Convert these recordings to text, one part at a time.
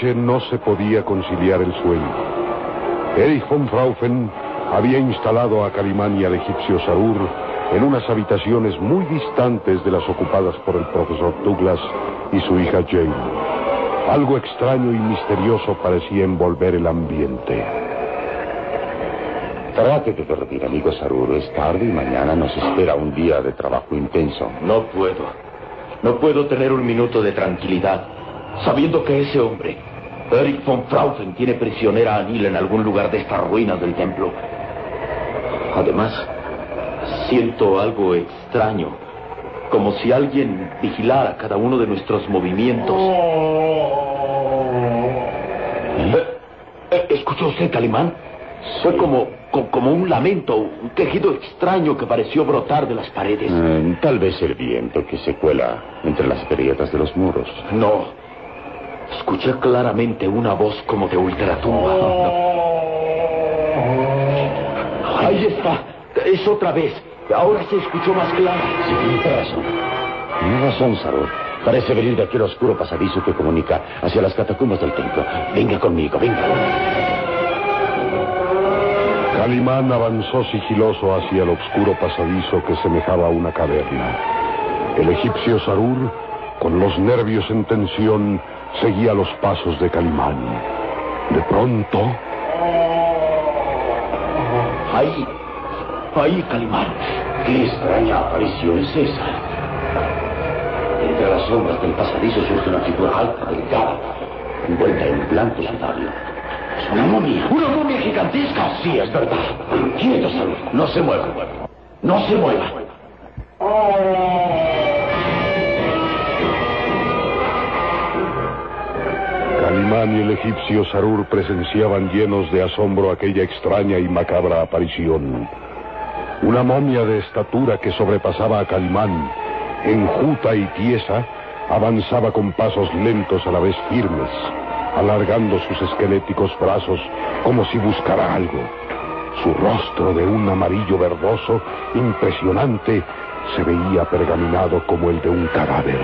Noche no se podía conciliar el sueño. Erich von Fraufen había instalado a Calimán y al egipcio Sarur en unas habitaciones muy distantes de las ocupadas por el profesor Douglas y su hija Jane. Algo extraño y misterioso parecía envolver el ambiente. Trate de dormir, amigo Sarur. Es tarde y mañana nos espera un día de trabajo intenso. No puedo. No puedo tener un minuto de tranquilidad sabiendo que ese hombre, Erich von Fraufen, tiene prisionera a Anil en algún lugar de estas ruinas del templo. Además, siento algo extraño, como si alguien vigilara cada uno de nuestros movimientos. ¿Eh? ¿Eh? ¿Escuchó usted, Calimán? Fue como, como un lamento, un quejido extraño que pareció brotar de las paredes. Eh, tal vez el viento que se cuela entre las grietas de los muros. No. Escuché claramente una voz como de ultratumba. Ahí está. Es otra vez. Ahora se escuchó más claro. Sí, tiene razón. Tiene razón, Saror. Parece venir de aquel oscuro pasadizo que comunica hacia las catacumbas del templo. Venga conmigo, venga. Calimán avanzó sigiloso hacia el oscuro pasadizo que semejaba a una caverna. El egipcio Sarur, con los nervios en tensión, seguía los pasos de Calimán. De pronto... Ahí, ahí, Calimán. Qué extraña aparición es esa. Entre las sombras del pasadizo surge una figura alta, delgada, envuelta en blanco sandario. Es una momia. ¡Una momia gigantesca! Sí, es verdad. Quieto, Salud. No se mueva. No se mueva. Y el egipcio Sarur presenciaban llenos de asombro aquella extraña y macabra aparición. Una momia de estatura que sobrepasaba a Calimán, enjuta y tiesa, avanzaba con pasos lentos a la vez firmes, alargando sus esqueléticos brazos como si buscara algo. Su rostro de un amarillo verdoso impresionante se veía pergaminado como el de un cadáver.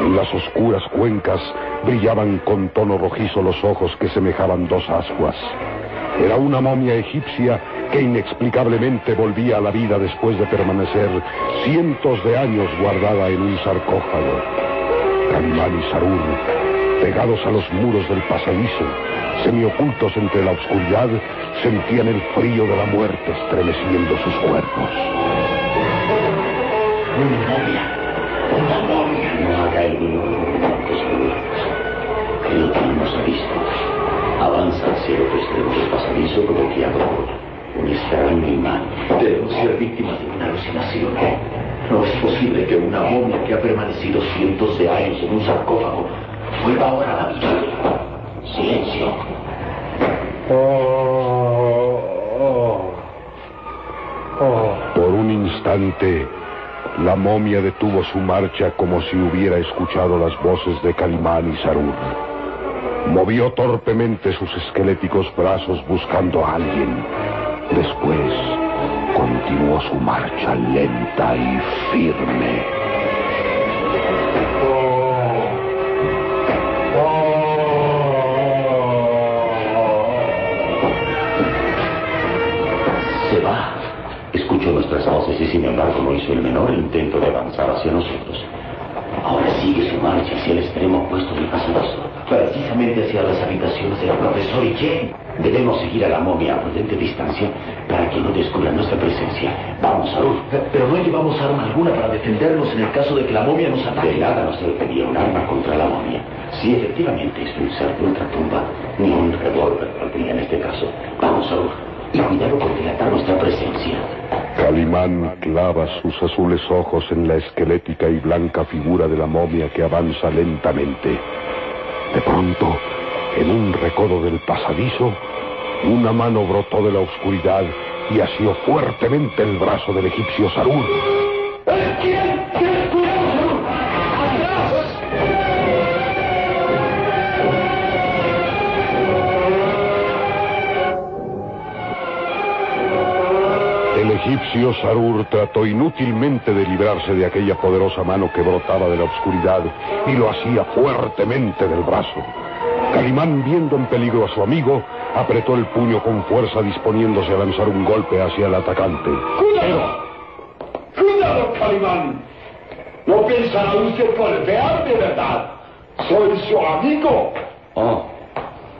En las oscuras cuencas brillaban con tono rojizo los ojos que semejaban dos ascuas. Era una momia egipcia que inexplicablemente volvía a la vida después de permanecer cientos de años guardada en un sarcófago. Calimán y Sarur, pegados a los muros del pasadizo, semiocultos entre la oscuridad, sentían el frío de la muerte estremeciendo sus cuerpos. Una momia, una momia. No que no nos ha visto. Avanza hacia el otro extremo del pasadizo como guiado por un extraño imán. Debemos ser víctimas de una alucinación. No es posible que una momia que ha permanecido cientos de años en un sarcófago vuelva ahora a la vida. Silencio. Por un instante, la momia detuvo su marcha como si hubiera escuchado las voces de Calimán y Sarur. Movió torpemente sus esqueléticos brazos buscando a alguien. Después continuó su marcha lenta y firme. Se va. Escuchó nuestras voces y sin embargo no hizo el menor intento de avanzar hacia nosotros. Ahora sigue su marcha hacia el extremo opuesto del pasadizo. Precisamente hacia las habitaciones del profesor y Jane. Debemos seguir a la momia a prudente distancia para que no descubra nuestra presencia. Vamos, Saúl. Pero no llevamos arma alguna para defendernos en el caso de que la momia nos ataque. De nada nos serviría un arma contra la momia. Si efectivamente es un ser de ultratumba, ni un revólver valdría en este caso. Vamos, Saúl. Y cuidado por dilatar nuestra presencia. Calimán clava sus azules ojos en la esquelética y blanca figura de la momia que avanza lentamente. De pronto, en un recodo del pasadizo, una mano brotó de la oscuridad y asió fuertemente el brazo del egipcio Sarur. Egipcio Sarur trató inútilmente de librarse de aquella poderosa mano que brotaba de la oscuridad y lo hacía fuertemente del brazo. Calimán, viendo en peligro a su amigo, apretó el puño con fuerza disponiéndose a lanzar un golpe hacia el atacante. ¡Cuidado! ¡Cuidado, Calimán! No pensará usted golpear de verdad. Soy su amigo. Oh.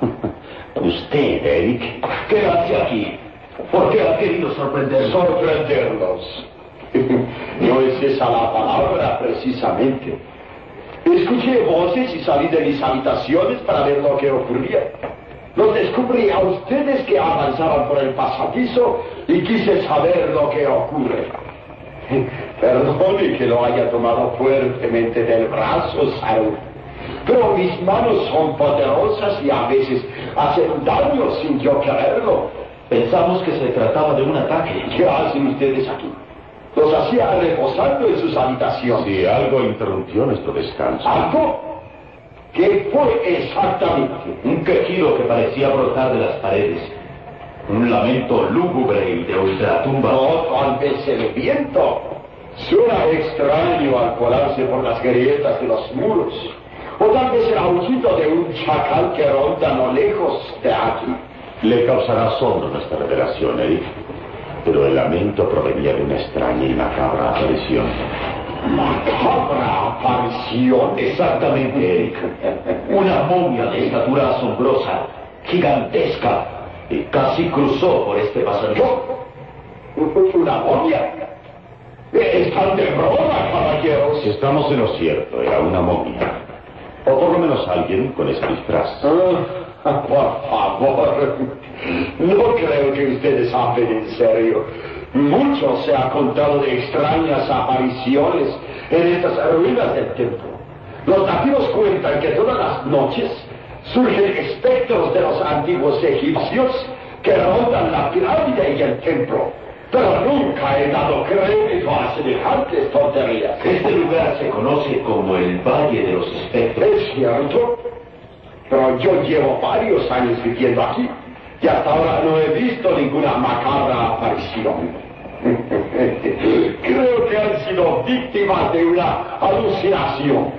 Usted, Eric. ¿Qué hace aquí? ¿Por qué ha querido sorprender? Sorprenderlos. No es esa la palabra, precisamente. Escuché voces y salí de mis habitaciones para ver lo que ocurría. Los descubrí a ustedes que avanzaban por el pasadizo y quise saber lo que ocurre. Perdone que lo haya tomado fuertemente del brazo, Saúl. Pero mis manos son poderosas y a veces hacen daño sin yo quererlo. Pensamos que se trataba de un ataque. ¿Qué hacen ustedes aquí? Los hacía reposando en sus habitaciones. Si algo interrumpió nuestro descanso. ¿Algo? ¿Qué fue exactamente? Un quejido que parecía brotar de las paredes. Un lamento lúgubre y de ultratumba. No, tal vez el viento. Suena extraño al colarse por las grietas de los muros. O tal vez el aullido de un chacal que ronda no lejos de aquí. Le causará asombro nuestra revelación, Eric. Pero el lamento provenía de una extraña y macabra aparición. Macabra aparición. Exactamente, Eric. Una momia de estatura asombrosa, gigantesca, y casi cruzó por este pasadizo. ¿Una momia? Están de broma, caballeros. Si estamos en lo cierto, era una momia. O por lo menos alguien con ese disfraz. Ah, por favor, no creo que ustedes hablen en serio. Mucho se ha contado de extrañas apariciones en estas ruinas del templo. Los nativos cuentan que todas las noches surgen espectros de los antiguos egipcios que rondan la pirámide y el templo. Pero nunca he dado crédito a semejantes tonterías. Este lugar se conoce como el Valle de los Espectros. Es cierto, pero yo llevo varios años viviendo aquí y hasta ahora no he visto ninguna macabra aparición. Creo que han sido víctimas de una alucinación.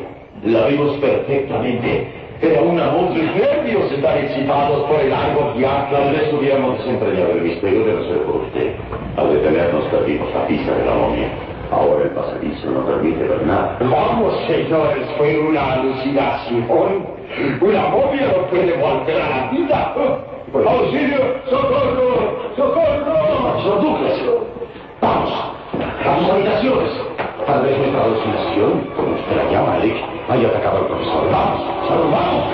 La vimos perfectamente. Era una momia. Mis nervios están excitados por el largo viaje. Tal vez hubiéramos desentrañado el misterio de por usted. Al detenernos perdimos la pista de la momia. Ahora el pasadizo no permite ver nada. Vamos, señores, fue una alucinación. Una momia no puede volver a la vida. ¡Auxilio! ¡Socorro! ¡Socorro! Sor Douglas, vamos a sus habitaciones. Tal vez nuestra alucinación, como usted la llama, Eric, haya atacado al profesor. Vamos, Salud, vamos.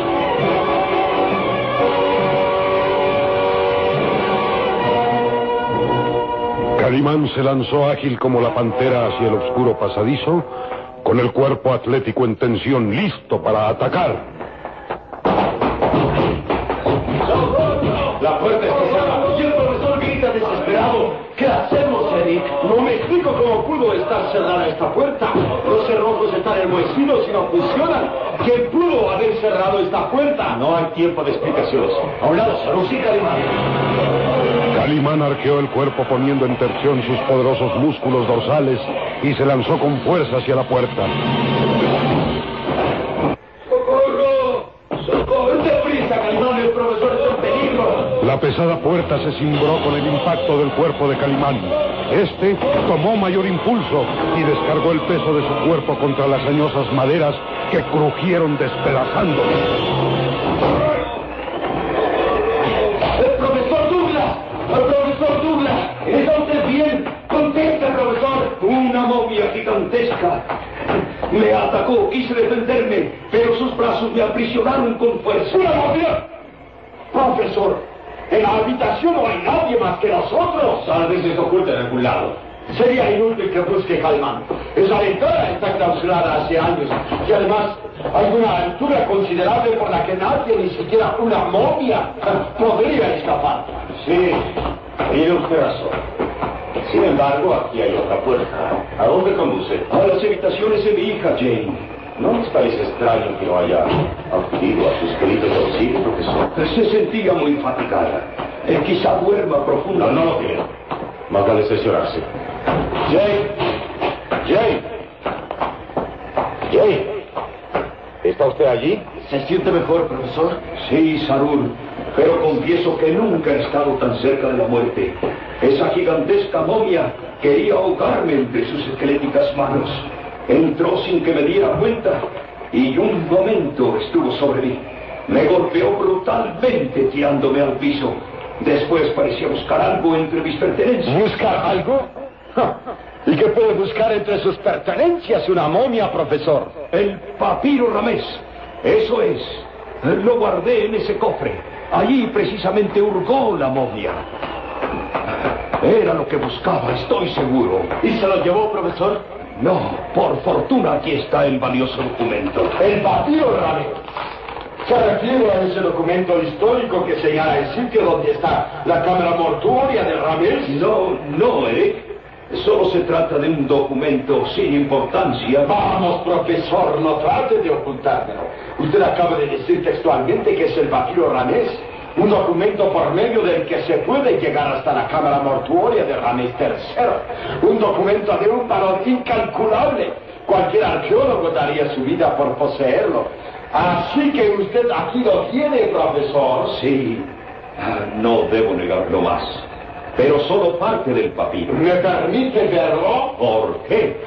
Calimán se lanzó ágil como la pantera hacia el oscuro pasadizo, con el cuerpo atlético en tensión, listo para atacar. Puerta. Y el profesor grita desesperado. ¿Qué hacemos, Eric? No me explico cómo pudo estar cerrada esta puerta. Los cerrojos están enmohecidos y no funcionan. ¿Quién pudo haber cerrado esta puerta? No hay tiempo de explicaciones. A un lado, Calimán. Calimán arqueó el cuerpo poniendo en tensión sus poderosos músculos dorsales y se lanzó con fuerza hacia la puerta. Pesada puerta se cimbró con el impacto del cuerpo de Calimán. Este tomó mayor impulso y descargó el peso de su cuerpo contra las añosas maderas que crujieron despedazándolo. ¡El profesor Douglas! ¡El profesor Douglas! ¿Está usted bien? ¡Conteste, profesor! Una momia gigantesca. Me atacó, quise defenderme, pero sus brazos me aprisionaron con fuerza. ¡Una momia! Profesor, en la habitación no hay nadie más que nosotros. Tal vez se oculta en algún lado. Sería inútil que busque Calimán. Esa ventana está clausurada hace años. Y además, hay una altura considerable por la que nadie, ni siquiera una momia, podría escapar. Sí, tiene usted razón. Sin embargo, aquí hay otra puerta. ¿A dónde conduce? A las habitaciones de mi hija, Jane. ¿No les parece extraño que no haya acudido a sus queridos auxilios, profesor? Se sentía muy fatigada. Eh, quizá duerma No, profundamente. no lo creo. Más vale cerciorarse. Jane. Jane. Jane. Está ¿Está usted allí? ¿Se siente mejor, profesor? Sí, Sarur, pero confieso que nunca he estado tan cerca de la muerte. Esa gigantesca momia quería ahogarme entre sus esqueléticas manos. Entró sin que me diera cuenta y un momento estuvo sobre mí. Me golpeó brutalmente tirándome al piso. Después parecía buscar algo entre mis pertenencias. ¿Buscar algo? ¿Y qué puede buscar entre sus pertenencias una momia, profesor? El papiro ramés. Eso es. Lo guardé en ese cofre. Allí precisamente hurgó la momia. Era lo que buscaba, estoy seguro. ¿Y se lo llevó, profesor? No, por fortuna aquí está el valioso documento. El papiro ramés. Se refiere a ese documento histórico que señala el sitio donde está la cámara mortuoria de Ramírez. No, no, Eric. Solo se trata de un documento sin importancia. Vamos, profesor, no trate de ocultármelo. Usted acaba de decir textualmente que es el papiro Ramés. Un documento por medio del que se puede llegar hasta la cámara mortuoria de Ramés III. Un documento de un valor incalculable. Cualquier arqueólogo daría su vida por poseerlo. Así que usted aquí lo tiene, profesor. Sí, ah, no debo negarlo más. Pero solo parte del papiro. ¿Me permite verlo? ¿Por qué?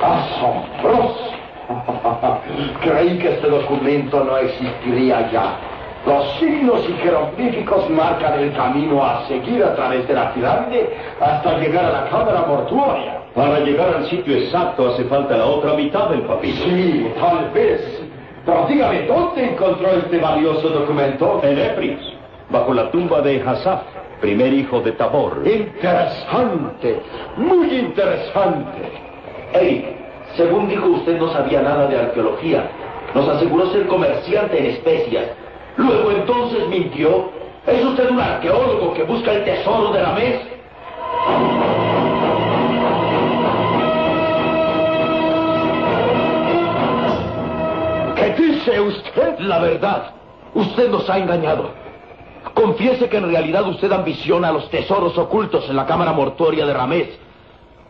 Asombroso. Creí que este documento no existiría ya. Los signos y jeroglíficos marcan el camino a seguir a través de la pirámide hasta llegar a la cámara mortuoria. Para llegar al sitio exacto hace falta la otra mitad del papiro. Sí, tal vez. Pero dígame, ¿dónde encontró este valioso documento? En Epris, bajo la tumba de Hassaf, primer hijo de Tabor. Interesante, muy interesante. Eric, según dijo usted no sabía nada de arqueología. Nos aseguró ser comerciante en especias. Luego entonces mintió. ¿Es usted un arqueólogo que busca el tesoro de la? ¿Qué dice usted? La verdad. Usted nos ha engañado. Confiese que en realidad usted ambiciona los tesoros ocultos en la cámara mortuoria de Ramés.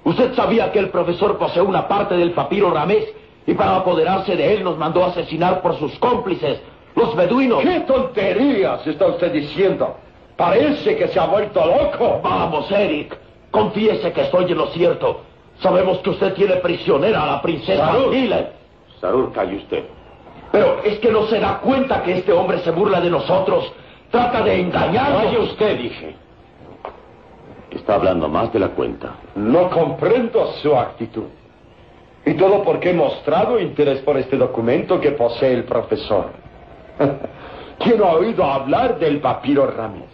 Usted sabía que el profesor posee una parte del papiro Ramés y para apoderarse de él nos mandó asesinar por sus cómplices, los beduinos. ¿Qué tonterías está usted diciendo? Parece que se ha vuelto loco. Vamos, Eric. Confiese que estoy en lo cierto. Sabemos que usted tiene prisionera a la princesa Sarur. Sarur, calle usted. Pero es que no se da cuenta que este hombre se burla de nosotros. Trata de engañarnos. Calle usted, dije. Está hablando más de la cuenta. No comprendo su actitud. Y todo porque he mostrado interés por este documento que posee el profesor. ¿Quién ha oído hablar del papiro Ramés?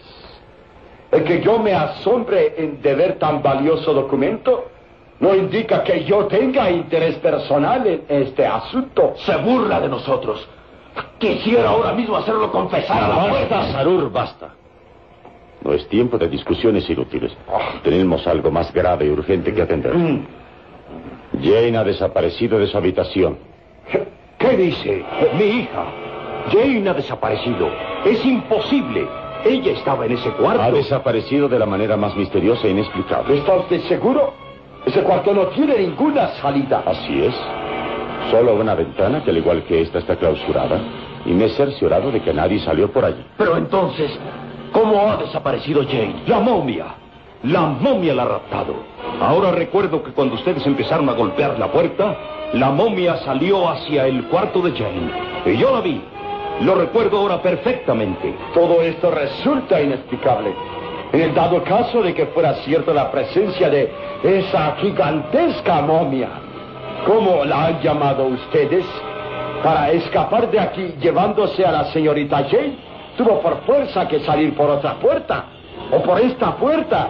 El que yo me asombre en de ver tan valioso documento no indica que yo tenga interés personal en este asunto. Se burla de nosotros. Quisiera ahora mismo hacerlo confesar a la Basta, puerta. Sarur, basta. No es tiempo de discusiones inútiles. Tenemos algo más grave y urgente que atender. Jane ha desaparecido de su habitación. ¿Qué dice? Mi hija. Jane ha desaparecido. Es imposible. Ella estaba en ese cuarto. Ha desaparecido de la manera más misteriosa e inexplicable. ¿Está usted seguro? Ese cuarto no tiene ninguna salida. Así es. Solo una ventana que al igual que esta está clausurada. Y me he cerciorado de que nadie salió por allí. Pero entonces, ¿cómo ha desaparecido Jane? La momia. La momia la ha raptado. Ahora recuerdo que cuando ustedes empezaron a golpear la puerta, la momia salió hacia el cuarto de Jane. Y yo la vi. Lo recuerdo ahora perfectamente. Todo esto resulta inexplicable. En el dado caso de que fuera cierta la presencia de esa gigantesca momia, ¿cómo la han llamado ustedes? Para escapar de aquí llevándose a la señorita Jane, tuvo por fuerza que salir por otra puerta, o por esta puerta,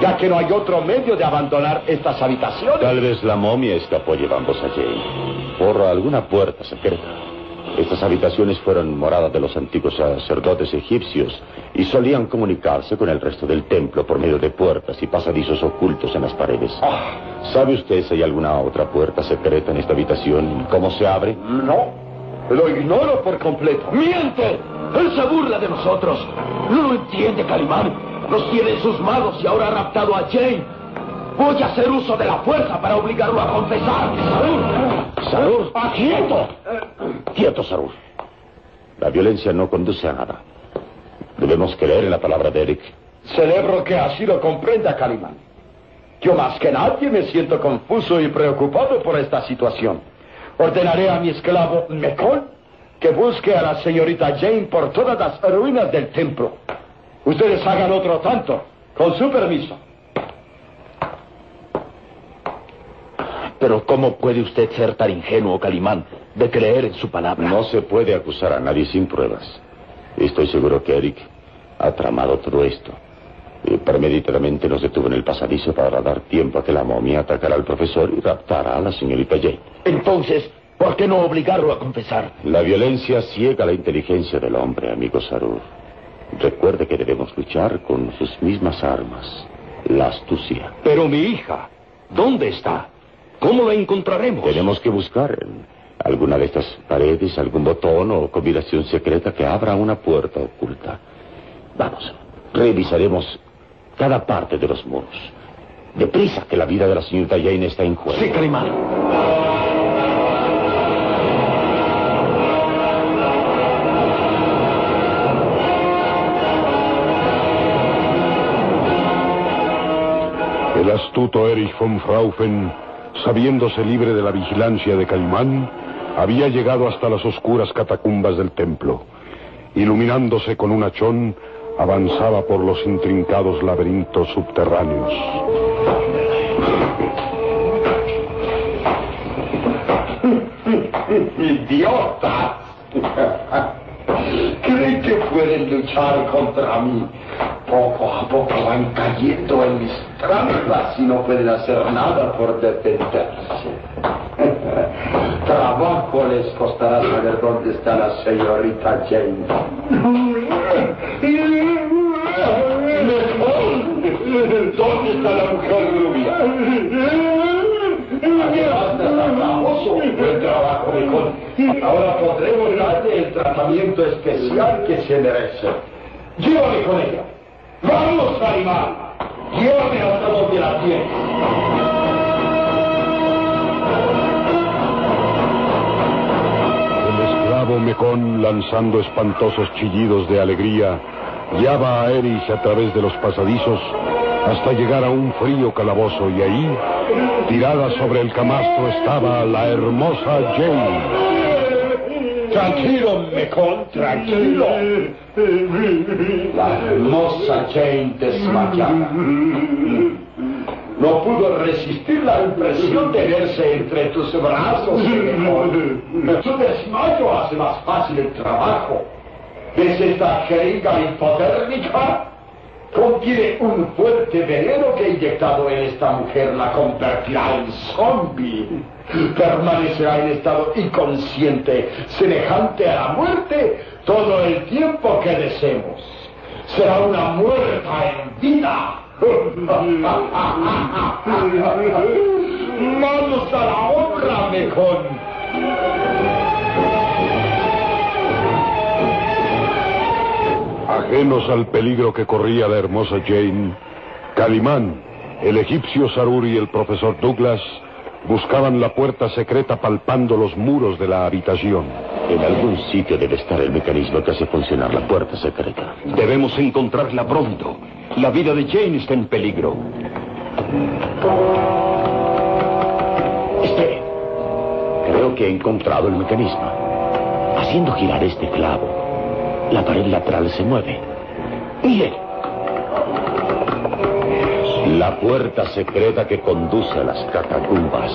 ya que no hay otro medio de abandonar estas habitaciones. Tal vez la momia escapó llevándose a Jane por alguna puerta secreta. Estas habitaciones fueron moradas de los antiguos sacerdotes egipcios y solían comunicarse con el resto del templo por medio de puertas y pasadizos ocultos en las paredes. ¿Sabe usted si hay alguna otra puerta secreta en esta habitación? ¿Cómo se abre? No, lo ignoro por completo. ¡Miente! Él se burla de nosotros. No lo entiende, Calimán. Nos tiene en sus manos y ahora ha raptado a Jane. Voy a hacer uso de la fuerza para obligarlo a confesar. Sarur, Sarur, quieto. Quieto, Sarur. La violencia no conduce a nada. Debemos creer en la palabra de Eric. Celebro que así lo comprenda, Calimán. Yo más que nadie me siento confuso y preocupado por esta situación. Ordenaré a mi esclavo Mecón que busque a la señorita Jane por todas las ruinas del templo. Ustedes hagan otro tanto, con su permiso. Pero ¿cómo puede usted ser tan ingenuo, Calimán, de creer en su palabra? No se puede acusar a nadie sin pruebas. Estoy seguro que Eric ha tramado todo esto. Y premeditadamente nos detuvo en el pasadizo para dar tiempo a que la momia atacara al profesor y raptara a la señorita Jane. Entonces, ¿por qué no obligarlo a confesar? La violencia ciega la inteligencia del hombre, amigo Sarur. Recuerde que debemos luchar con sus mismas armas, la astucia. Pero mi hija, ¿dónde está? ¿Cómo la encontraremos? Tenemos que buscar en alguna de estas paredes algún botón o combinación secreta que abra una puerta oculta. Vamos, revisaremos cada parte de los muros. Deprisa, que la vida de la señorita Jane está en juego. Sí, Calimán. El astuto Erich von Fraufen, sabiéndose libre de la vigilancia de Calimán, había llegado hasta las oscuras catacumbas del templo. Iluminándose con un hachón, avanzaba por los intrincados laberintos subterráneos. ¡Idiotas! ¿Creen que pueden luchar contra mí? Poco a poco van cayendo en mis trampas y no pueden hacer nada por defenderse. Trabajo les costará saber dónde está la señorita Jane. ¿Dónde está la Ahora podremos darle el tratamiento especial que se merece. Llévame con ella. ¡Vamos, animal! Llévame hasta donde la esclavo Mecón, lanzando espantosos chillidos de alegría, guiaba a Erich a través de los pasadizos hasta llegar a un frío calabozo y ahí, tirada sobre el camastro, estaba la hermosa Jane. Tranquilo, Mecón, tranquilo. La hermosa Jane desmayada. No pudo resistir la impresión de verse entre tus brazos, Mecón. Su desmayo hace más fácil el trabajo. ¿Ves esta jeringa hipotérmica? Contiene un fuerte veneno que inyectado en esta mujer la convertirá en zombie. Permanecerá en estado inconsciente, semejante a la muerte, todo el tiempo que deseemos. Será una muerta en vida. Manos a la obra, mejor. Ajenos al peligro que corría la hermosa Jane, Calimán, el egipcio Sarur y el profesor Douglas buscaban la puerta secreta palpando los muros de la habitación. En algún sitio debe estar el mecanismo que hace funcionar la puerta secreta. Debemos encontrarla pronto. La vida de Jane está en peligro. Espere. Creo que he encontrado el mecanismo. Haciendo girar este clavo, la pared lateral se mueve. Mire. La puerta secreta que conduce a las catacumbas.